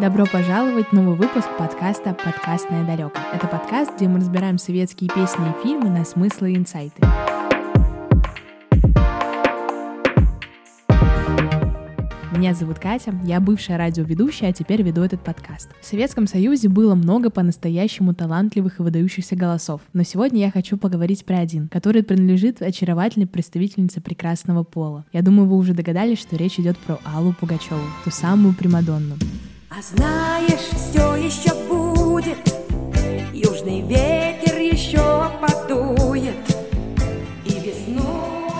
Добро пожаловать в новый выпуск подкаста «Подкастное далеко». Это подкаст, где мы разбираем советские песни и фильмы на смыслы и инсайты. Меня зовут Катя, я бывшая радиоведущая, а теперь веду этот подкаст. В Советском Союзе было много по-настоящему талантливых и выдающихся голосов, но сегодня я хочу поговорить про один, который принадлежит очаровательной представительнице прекрасного пола. Я думаю, вы уже догадались, что речь идет про Аллу Пугачеву, ту самую Примадонну. А знаешь, все еще будет, южный ветер еще подует, и весной...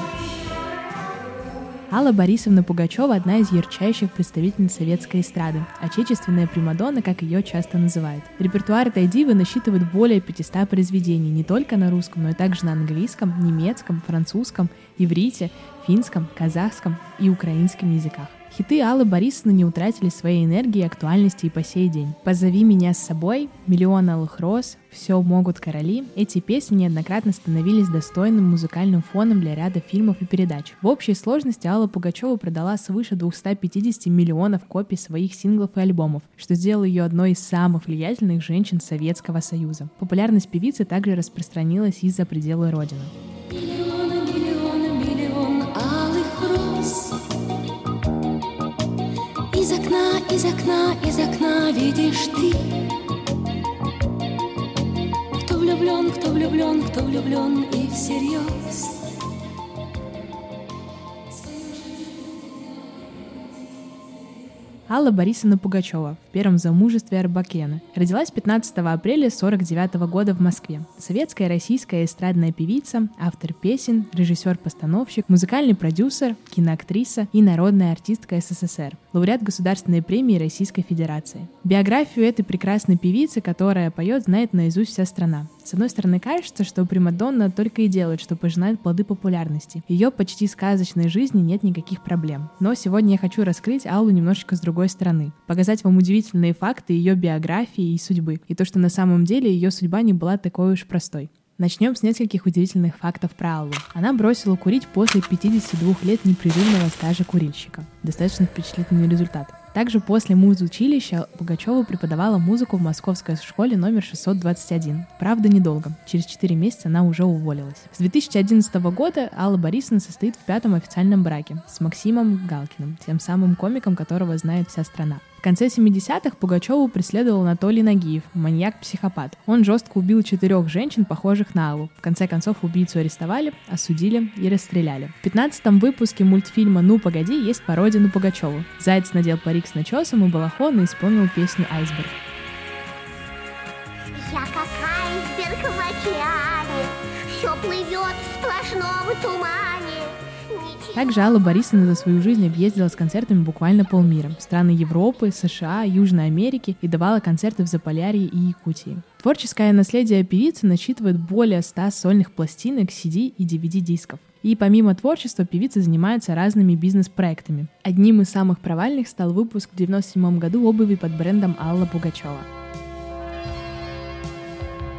Алла Борисовна Пугачева – одна из ярчайших представительниц советской эстрады, отечественная Примадонна, как ее часто называют. Репертуар этой дивы насчитывает более 500 произведений не только на русском, но и также на английском, немецком, французском, иврите, финском, казахском и украинском языках. Хиты Аллы Борисовны не утратили своей энергии и актуальности и по сей день. «Позови меня с собой», «Миллион алых роз», «Все могут короли» — эти песни неоднократно становились достойным музыкальным фоном для ряда фильмов и передач. В общей сложности Алла Пугачева продала свыше 250 миллионов копий своих синглов и альбомов, что сделало ее одной из самых влиятельных женщин Советского Союза. Популярность певицы также распространилась и за пределы Родины. Из окна, из окна, из окна видишь ты. Кто влюблен, кто влюблен, кто влюблен и всерьез. Алла Борисовна Пугачева в первом замужестве Арбакена. Родилась 15 апреля 1949 года в Москве. Советская российская эстрадная певица, автор песен, режиссер-постановщик, музыкальный продюсер, киноактриса и народная артистка СССР. Лауреат Государственной премии Российской Федерации. Биографию этой прекрасной певицы, которая поет, знает наизусть вся страна. С одной стороны, кажется, что Примадонна только и делает, что пожинает плоды популярности. Ее почти сказочной жизни нет никаких проблем. Но сегодня я хочу раскрыть Аллу немножечко с другой стороны. Показать вам удивительные факты ее биографии и судьбы. И то, что на самом деле ее судьба не была такой уж простой. Начнем с нескольких удивительных фактов про Аллу. Она бросила курить после 52 лет непрерывного стажа курильщика. Достаточно впечатлительный результат. Также после муз-училища Пугачева преподавала музыку в московской школе номер 621. Правда, недолго. Через 4 месяца она уже уволилась. С 2011 года Алла Борисовна состоит в пятом официальном браке с Максимом Галкиным, тем самым комиком, которого знает вся страна. В конце 70-х Пугачеву преследовал Анатолий Нагиев, маньяк-психопат. Он жестко убил четырех женщин, похожих на Аллу. В конце концов убийцу арестовали, осудили и расстреляли. В 15-м выпуске мультфильма «Ну, погоди» есть пародия на Пугачеву. Заяц надел парик с начесом и балахон и исполнил песню «Айсберг». Также Алла Борисовна за свою жизнь объездила с концертами буквально полмира. Страны Европы, США, Южной Америки и давала концерты в Заполярье и Якутии. Творческое наследие певицы насчитывает более 100 сольных пластинок, CD и DVD-дисков. И помимо творчества певица занимается разными бизнес-проектами. Одним из самых провальных стал выпуск в 1997 году обуви под брендом Алла Пугачева.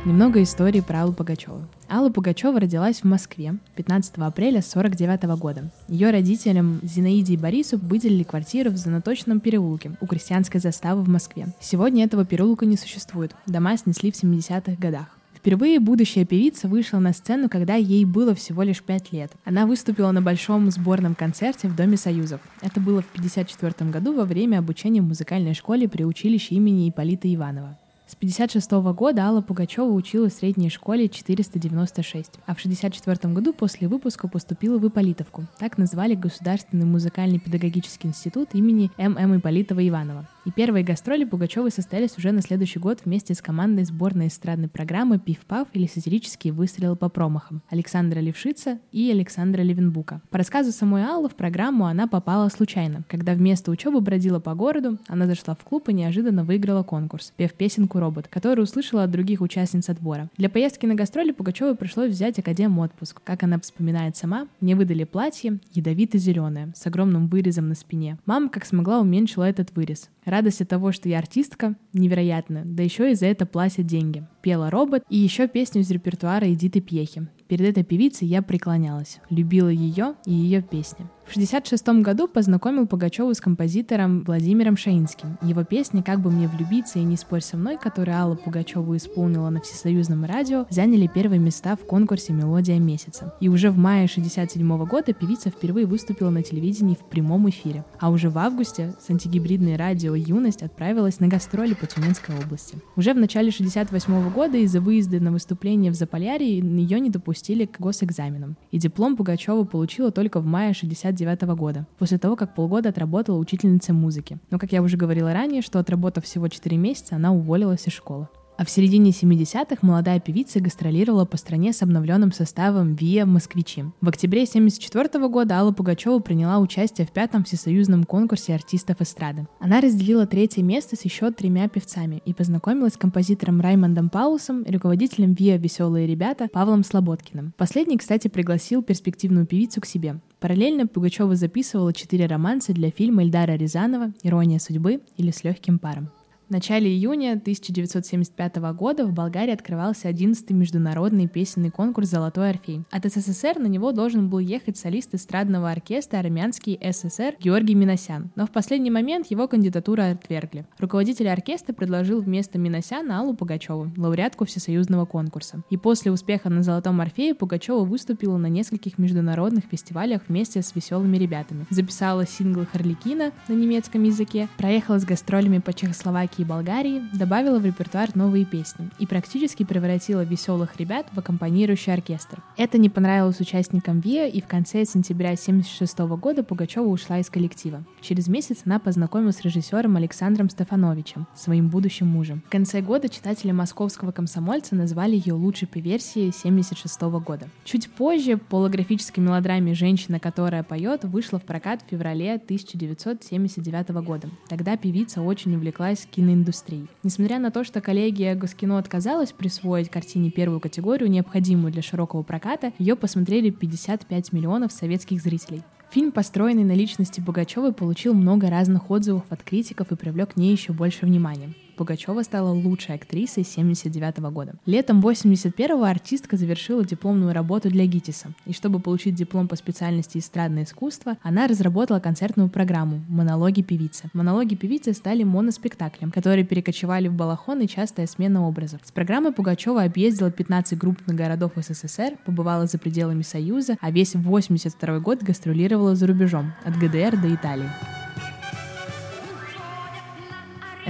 Немного истории про Аллу Пугачеву. Алла Пугачева родилась в Москве 15 апреля 1949 года. Ее родителям Зинаиде и Борису выделили квартиру в Заноточном переулке у крестьянской заставы в Москве. Сегодня этого переулка не существует. Дома снесли в 70-х годах. Впервые будущая певица вышла на сцену, когда ей было всего лишь 5 лет. Она выступила на большом сборном концерте в Доме Союзов. Это было в 1954 году во время обучения в музыкальной школе при училище имени Ипполита Иванова. С 1956 года Алла Пугачева училась в средней школе 496, а в 1964 году после выпуска поступила в Ипполитовку. Так назвали Государственный музыкальный педагогический институт имени М.М. Ипполитова-Иванова. И первые гастроли Пугачевой состоялись уже на следующий год вместе с командой сборной эстрадной программы «Пиф-паф» или «Сатирические выстрелы по промахам» Александра Левшица и Александра Левенбука. По рассказу самой Аллы в программу она попала случайно. Когда вместо учебы бродила по городу, она зашла в клуб и неожиданно выиграла конкурс, пев песенку «Робот», которую услышала от других участниц отбора. Для поездки на гастроли Пугачевой пришлось взять академ отпуск. Как она вспоминает сама, мне выдали платье ядовито-зеленое, с огромным вырезом на спине. Мама как смогла уменьшила этот вырез. Радость от того, что я артистка, невероятная. Да еще и за это платят деньги. Пела робот и еще песню из репертуара Эдиты Пьехи. Перед этой певицей я преклонялась, любила ее и ее песни. В В 1966 году познакомил Пугачеву с композитором Владимиром Шаинским. Его песни «Как бы мне влюбиться» и «Не спорь со мной», которые Алла Пугачева исполнила на всесоюзном радио, заняли первые места в конкурсе «Мелодия месяца». И уже в мае 1967 года певица впервые выступила на телевидении в прямом эфире. А уже в августе с антигибридной радио «Юность» отправилась на гастроли по Тюменской области. Уже в начале 1968 года из-за выезда на выступление в Заполярье ее не допустили к госэкзаменам. И диплом Пугачева получила только в мае 69 1999 года, после того, как полгода отработала учительницей музыки. Но, как я уже говорила ранее, что отработав всего 4 месяца, она уволилась из школы. А в середине 70-х молодая певица гастролировала по стране с обновленным составом «Виа Москвичи». В октябре 1974 года Алла Пугачева приняла участие в пятом всесоюзном конкурсе артистов эстрады. Она разделила третье место с еще тремя певцами и познакомилась с композитором Раймондом Паулсом и руководителем ВИА «Веселые ребята» Павлом Слободкиным. Последний, кстати, пригласил перспективную певицу к себе. Параллельно Пугачева записывала четыре романса для фильма Эльдара Рязанова «Ирония судьбы» или «С легким паром». В начале июня 1975 года в Болгарии открывался 11-й международный песенный конкурс «Золотой Орфей». От СССР на него должен был ехать солист эстрадного оркестра «Армянский СССР» Георгий Миносян, но в последний момент его кандидатуру отвергли. Руководитель оркестра предложил вместо Миносяна Аллу Пугачеву, лауреатку всесоюзного конкурса. И после успеха на «Золотом Орфее» Пугачева выступила на нескольких международных фестивалях вместе с веселыми ребятами. Записала сингл «Харликина» на немецком языке, проехала с гастролями по Чехословакии и Болгарии, добавила в репертуар новые песни и практически превратила веселых ребят в аккомпанирующий оркестр. Это не понравилось участникам ВИА, и в конце сентября 1976 года Пугачева ушла из коллектива. Через месяц она познакомилась с режиссером Александром Стефановичем, своим будущим мужем. В конце года читатели московского комсомольца назвали ее лучшей по версии 1976 года. Чуть позже в полографической мелодраме «Женщина, которая поет» вышла в прокат в феврале 1979 года. Тогда певица очень увлеклась кино киноиндустрии. Несмотря на то, что коллегия Госкино отказалась присвоить картине первую категорию, необходимую для широкого проката, ее посмотрели 55 миллионов советских зрителей. Фильм, построенный на личности Пугачевой, получил много разных отзывов от критиков и привлек к ней еще больше внимания. Пугачева стала лучшей актрисой 79 года. Летом 81-го артистка завершила дипломную работу для ГИТИСа, и чтобы получить диплом по специальности эстрадное искусство, она разработала концертную программу «Монологи певицы». «Монологи певицы» стали моноспектаклем, которые перекочевали в балахон и частая смена образов. С программой Пугачева объездила 15 крупных городов СССР, побывала за пределами Союза, а весь 82 год гастролировала за рубежом, от ГДР до Италии.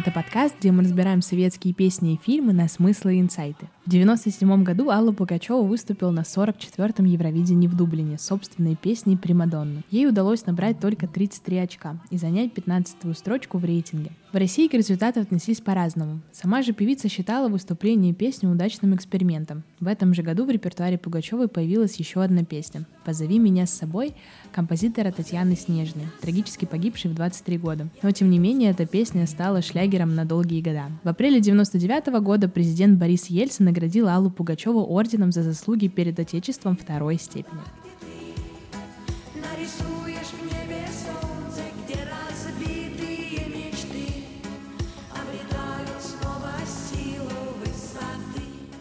Это подкаст, где мы разбираем советские песни и фильмы на смыслы и инсайты. В 1997 году Алла Пугачева выступила на 44-м Евровидении в Дублине собственной песней «Примадонна». Ей удалось набрать только 33 очка и занять 15-ю строчку в рейтинге. В России к результату отнеслись по-разному. Сама же певица считала выступление песни удачным экспериментом. В этом же году в репертуаре Пугачевой появилась еще одна песня «Позови меня с собой» композитора Татьяны Снежной, трагически погибшей в 23 года. Но тем не менее эта песня стала шлягером на долгие года. В апреле 99 года президент Борис Ельцин наградил Аллу Пугачеву орденом за заслуги перед Отечеством второй степени.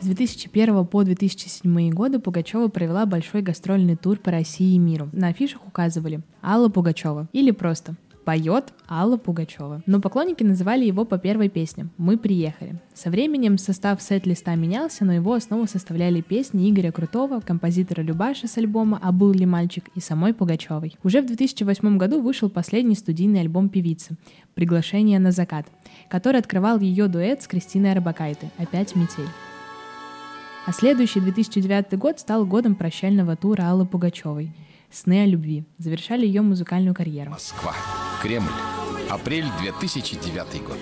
С 2001 по 2007 годы Пугачева провела большой гастрольный тур по России и миру. На афишах указывали Алла Пугачева или просто поет Алла Пугачева. Но поклонники называли его по первой песне «Мы приехали». Со временем состав сет-листа менялся, но его основу составляли песни Игоря Крутого, композитора Любаша с альбома «А был ли мальчик» и самой Пугачевой. Уже в 2008 году вышел последний студийный альбом певицы «Приглашение на закат», который открывал ее дуэт с Кристиной Арбакайте «Опять метель». А следующий 2009 год стал годом прощального тура Аллы Пугачевой «Сны о любви». Завершали ее музыкальную карьеру. Москва. Кремль. Апрель 2009 год.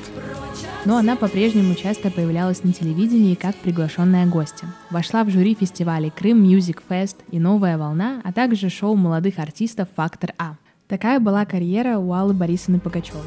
Но она по-прежнему часто появлялась на телевидении как приглашенная гостья. Вошла в жюри фестивалей Крым Music Fest и Новая волна, а также шоу молодых артистов «Фактор А». Такая была карьера у Аллы Борисовны Пугачевой.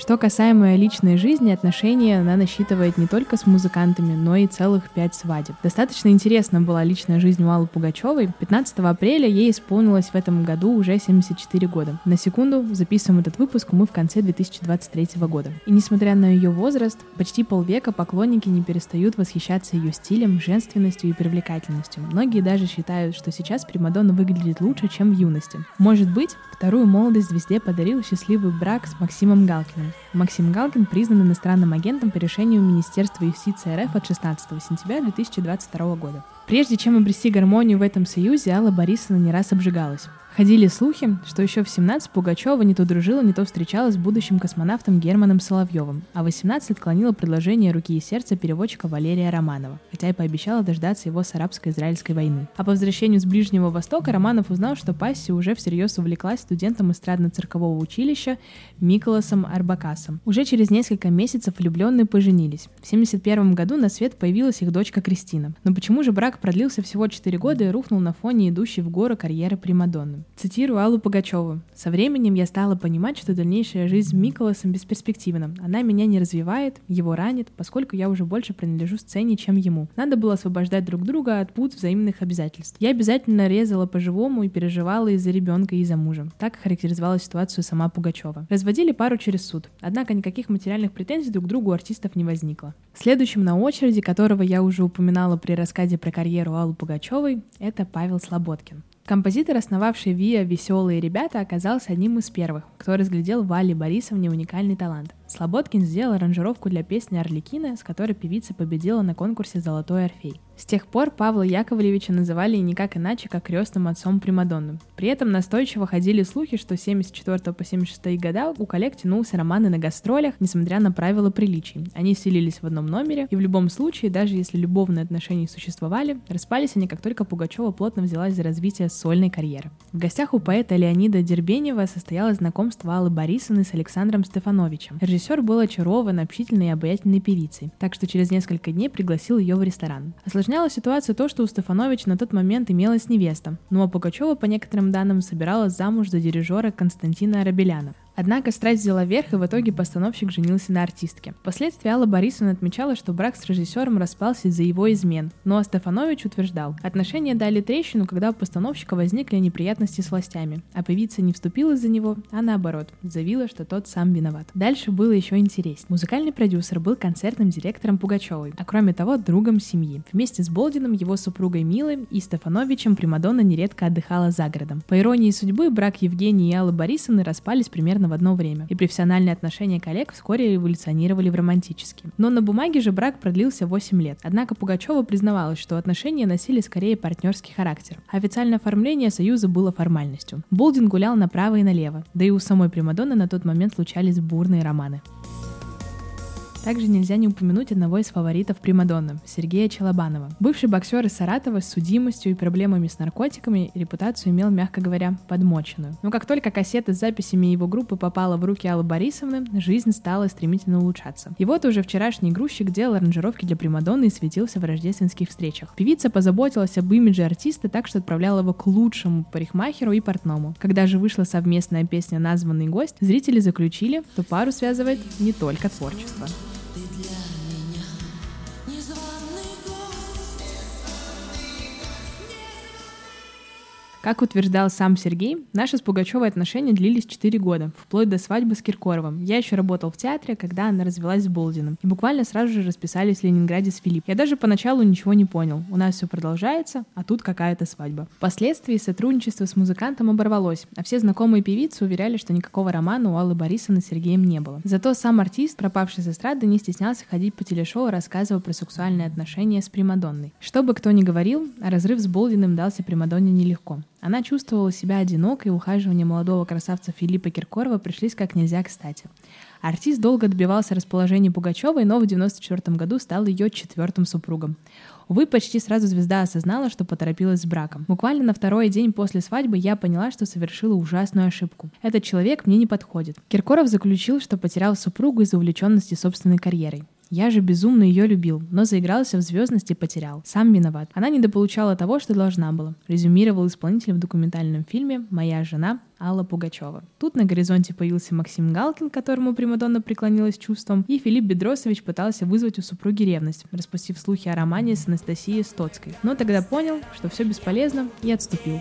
Что касаемо личной жизни, отношения она насчитывает не только с музыкантами, но и целых пять свадеб. Достаточно интересна была личная жизнь Аллы Пугачевой. 15 апреля ей исполнилось в этом году уже 74 года. На секунду записываем этот выпуск мы в конце 2023 года. И несмотря на ее возраст, почти полвека поклонники не перестают восхищаться ее стилем, женственностью и привлекательностью. Многие даже считают, что сейчас Примадонна выглядит лучше, чем в юности. Может быть, вторую молодость звезде подарил счастливый брак с Максимом Галкиным. Максим Галкин признан иностранным агентом по решению Министерства юстиции РФ от 16 сентября 2022 года. Прежде чем обрести гармонию в этом союзе, Алла Борисовна не раз обжигалась. Ходили слухи, что еще в 17 Пугачева не то дружила, не то встречалась с будущим космонавтом Германом Соловьевым, а в 18 отклонила предложение руки и сердца переводчика Валерия Романова, хотя и пообещала дождаться его с арабско-израильской войны. А по возвращению с Ближнего Востока Романов узнал, что Пасси уже всерьез увлеклась студентом эстрадно-циркового училища Миколасом Арбакасом. Уже через несколько месяцев влюбленные поженились. В 71 году на свет появилась их дочка Кристина. Но почему же брак продлился всего 4 года и рухнул на фоне идущей в гору карьеры Примадонны? Цитирую Аллу Пугачеву. «Со временем я стала понимать, что дальнейшая жизнь Миколасом бесперспективна. Она меня не развивает, его ранит, поскольку я уже больше принадлежу сцене, чем ему. Надо было освобождать друг друга от пут взаимных обязательств. Я обязательно резала по-живому и переживала из-за ребенка и из-за мужа. Так характеризовала ситуацию сама Пугачева. Разводили пару через суд. Однако никаких материальных претензий друг к другу артистов не возникло. Следующим на очереди, которого я уже упоминала при рассказе про карьеру Аллы Пугачевой, это Павел Слободкин. Композитор, основавший ВИА «Веселые ребята», оказался одним из первых, кто разглядел в Алле Борисовне уникальный талант. Слободкин сделал аранжировку для песни «Орликина», с которой певица победила на конкурсе «Золотой Орфей». С тех пор Павла Яковлевича называли никак иначе, как крестным отцом Примадонны. При этом настойчиво ходили слухи, что с 74 по 76 года у коллег тянулся романы на гастролях, несмотря на правила приличий. Они селились в одном номере, и в любом случае, даже если любовные отношения существовали, распались они, как только Пугачева плотно взялась за развитие сольной карьеры. В гостях у поэта Леонида Дербенева состоялось знакомство Аллы Борисовны с Александром Стефановичем. Режиссер был очарован общительной и обаятельной певицей, так что через несколько дней пригласил ее в ресторан. Осложняло ситуацию то, что у Стефановича на тот момент имелась невеста, ну а Пугачева, по некоторым данным, собиралась замуж за дирижера Константина Арабеляна. Однако страсть взяла верх, и в итоге постановщик женился на артистке. Впоследствии Алла Борисовна отмечала, что брак с режиссером распался из-за его измен, но Стефанович утверждал, отношения дали трещину, когда у постановщика возникли неприятности с властями, а певица не вступила за него, а наоборот, заявила, что тот сам виноват. Дальше было еще интереснее. Музыкальный продюсер был концертным директором Пугачевой, а кроме того, другом семьи. Вместе с Болдином, его супругой Милой и Стефановичем Примадонна нередко отдыхала за городом. По иронии судьбы, брак Евгении и Аллы Борисовны распались примерно в одно время, и профессиональные отношения коллег вскоре эволюционировали в романтические. Но на бумаге же брак продлился 8 лет. Однако Пугачева признавалась, что отношения носили скорее партнерский характер. Официальное оформление союза было формальностью. Болдин гулял направо и налево, да и у самой Примадонны на тот момент случались бурные романы. Также нельзя не упомянуть одного из фаворитов Примадонны – Сергея Челобанова. Бывший боксер из Саратова с судимостью и проблемами с наркотиками репутацию имел, мягко говоря, подмоченную. Но как только кассета с записями его группы попала в руки Аллы Борисовны, жизнь стала стремительно улучшаться. И вот уже вчерашний грузчик делал аранжировки для Примадонны и светился в рождественских встречах. Певица позаботилась об имидже артиста так, что отправляла его к лучшему парикмахеру и портному. Когда же вышла совместная песня «Названный гость», зрители заключили, что пару связывает не только творчество. Как утверждал сам Сергей, наши с Пугачевой отношения длились 4 года, вплоть до свадьбы с Киркоровым. Я еще работал в театре, когда она развелась с Болдиным. И буквально сразу же расписались в Ленинграде с Филипп. Я даже поначалу ничего не понял. У нас все продолжается, а тут какая-то свадьба. Впоследствии сотрудничество с музыкантом оборвалось, а все знакомые певицы уверяли, что никакого романа у Аллы Борисовны с Сергеем не было. Зато сам артист, пропавший с эстрады, не стеснялся ходить по телешоу, рассказывая про сексуальные отношения с Примадонной. Что бы кто ни говорил, разрыв с Болдиным дался Примадонне нелегко. Она чувствовала себя одинокой, и ухаживание молодого красавца Филиппа Киркорова пришлись как нельзя кстати. Артист долго добивался расположения Пугачевой, но в 1994 году стал ее четвертым супругом. Увы, почти сразу звезда осознала, что поторопилась с браком. Буквально на второй день после свадьбы я поняла, что совершила ужасную ошибку. Этот человек мне не подходит. Киркоров заключил, что потерял супругу из-за увлеченности собственной карьерой. Я же безумно ее любил, но заигрался в звездность и потерял. Сам виноват. Она недополучала того, что должна была. Резюмировал исполнитель в документальном фильме «Моя жена» Алла Пугачева. Тут на горизонте появился Максим Галкин, которому Примадонна преклонилась чувством, и Филипп Бедросович пытался вызвать у супруги ревность, распустив слухи о романе с Анастасией Стоцкой. Но тогда понял, что все бесполезно и отступил.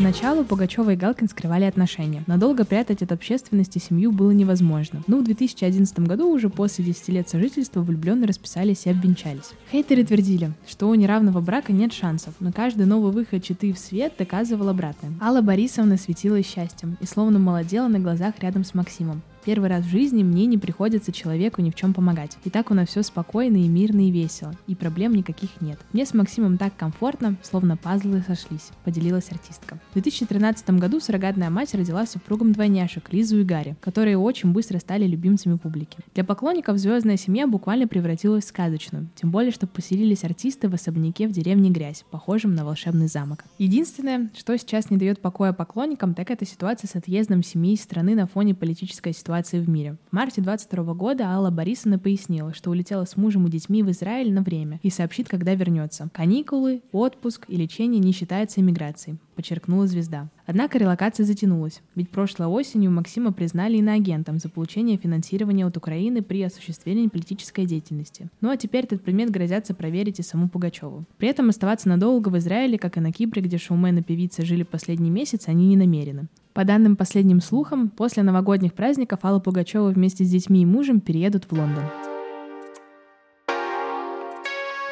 Поначалу Пугачева и Галкин скрывали отношения. Надолго прятать от общественности семью было невозможно. Но в 2011 году, уже после 10 лет сожительства, влюбленные расписались и обвенчались. Хейтеры твердили, что у неравного брака нет шансов, но каждый новый выход читы в свет доказывал обратное. Алла Борисовна светилась счастьем и словно молодела на глазах рядом с Максимом. Первый раз в жизни мне не приходится человеку ни в чем помогать. И так у нас все спокойно и мирно и весело, и проблем никаких нет. Мне с Максимом так комфортно, словно пазлы сошлись, поделилась артистка. В 2013 году суррогатная мать родила супругам двойняшек Лизу и Гарри, которые очень быстро стали любимцами публики. Для поклонников звездная семья буквально превратилась в сказочную, тем более, что поселились артисты в особняке в деревне Грязь, похожем на волшебный замок. Единственное, что сейчас не дает покоя поклонникам, так это ситуация с отъездом семьи из страны на фоне политической ситуации ситуации в мире. В марте 22 года Алла Борисовна пояснила, что улетела с мужем и детьми в Израиль на время и сообщит, когда вернется. Каникулы, отпуск и лечение не считаются иммиграцией, подчеркнула звезда. Однако релокация затянулась, ведь прошлой осенью Максима признали иноагентом за получение финансирования от Украины при осуществлении политической деятельности. Ну а теперь этот предмет грозятся проверить и саму Пугачеву. При этом оставаться надолго в Израиле, как и на Кипре, где шоумен и певица жили последний месяц, они не намерены. По данным последним слухам, после новогодних праздников Алла Пугачева вместе с детьми и мужем переедут в Лондон.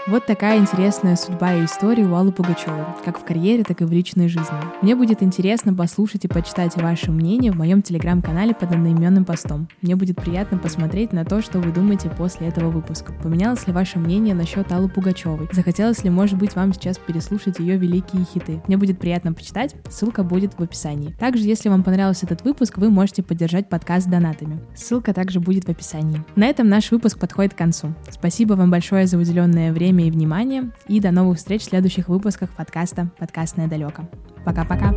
Вот такая интересная судьба и история у Аллы Пугачевой, как в карьере, так и в личной жизни. Мне будет интересно послушать и почитать ваше мнение в моем телеграм-канале под одноименным постом. Мне будет приятно посмотреть на то, что вы думаете после этого выпуска. Поменялось ли ваше мнение насчет Аллы Пугачевой? Захотелось ли, может быть, вам сейчас переслушать ее великие хиты? Мне будет приятно почитать, ссылка будет в описании. Также, если вам понравился этот выпуск, вы можете поддержать подкаст донатами. Ссылка также будет в описании. На этом наш выпуск подходит к концу. Спасибо вам большое за уделенное время время и внимание. И до новых встреч в следующих выпусках подкаста «Подкастное далеко». Пока-пока.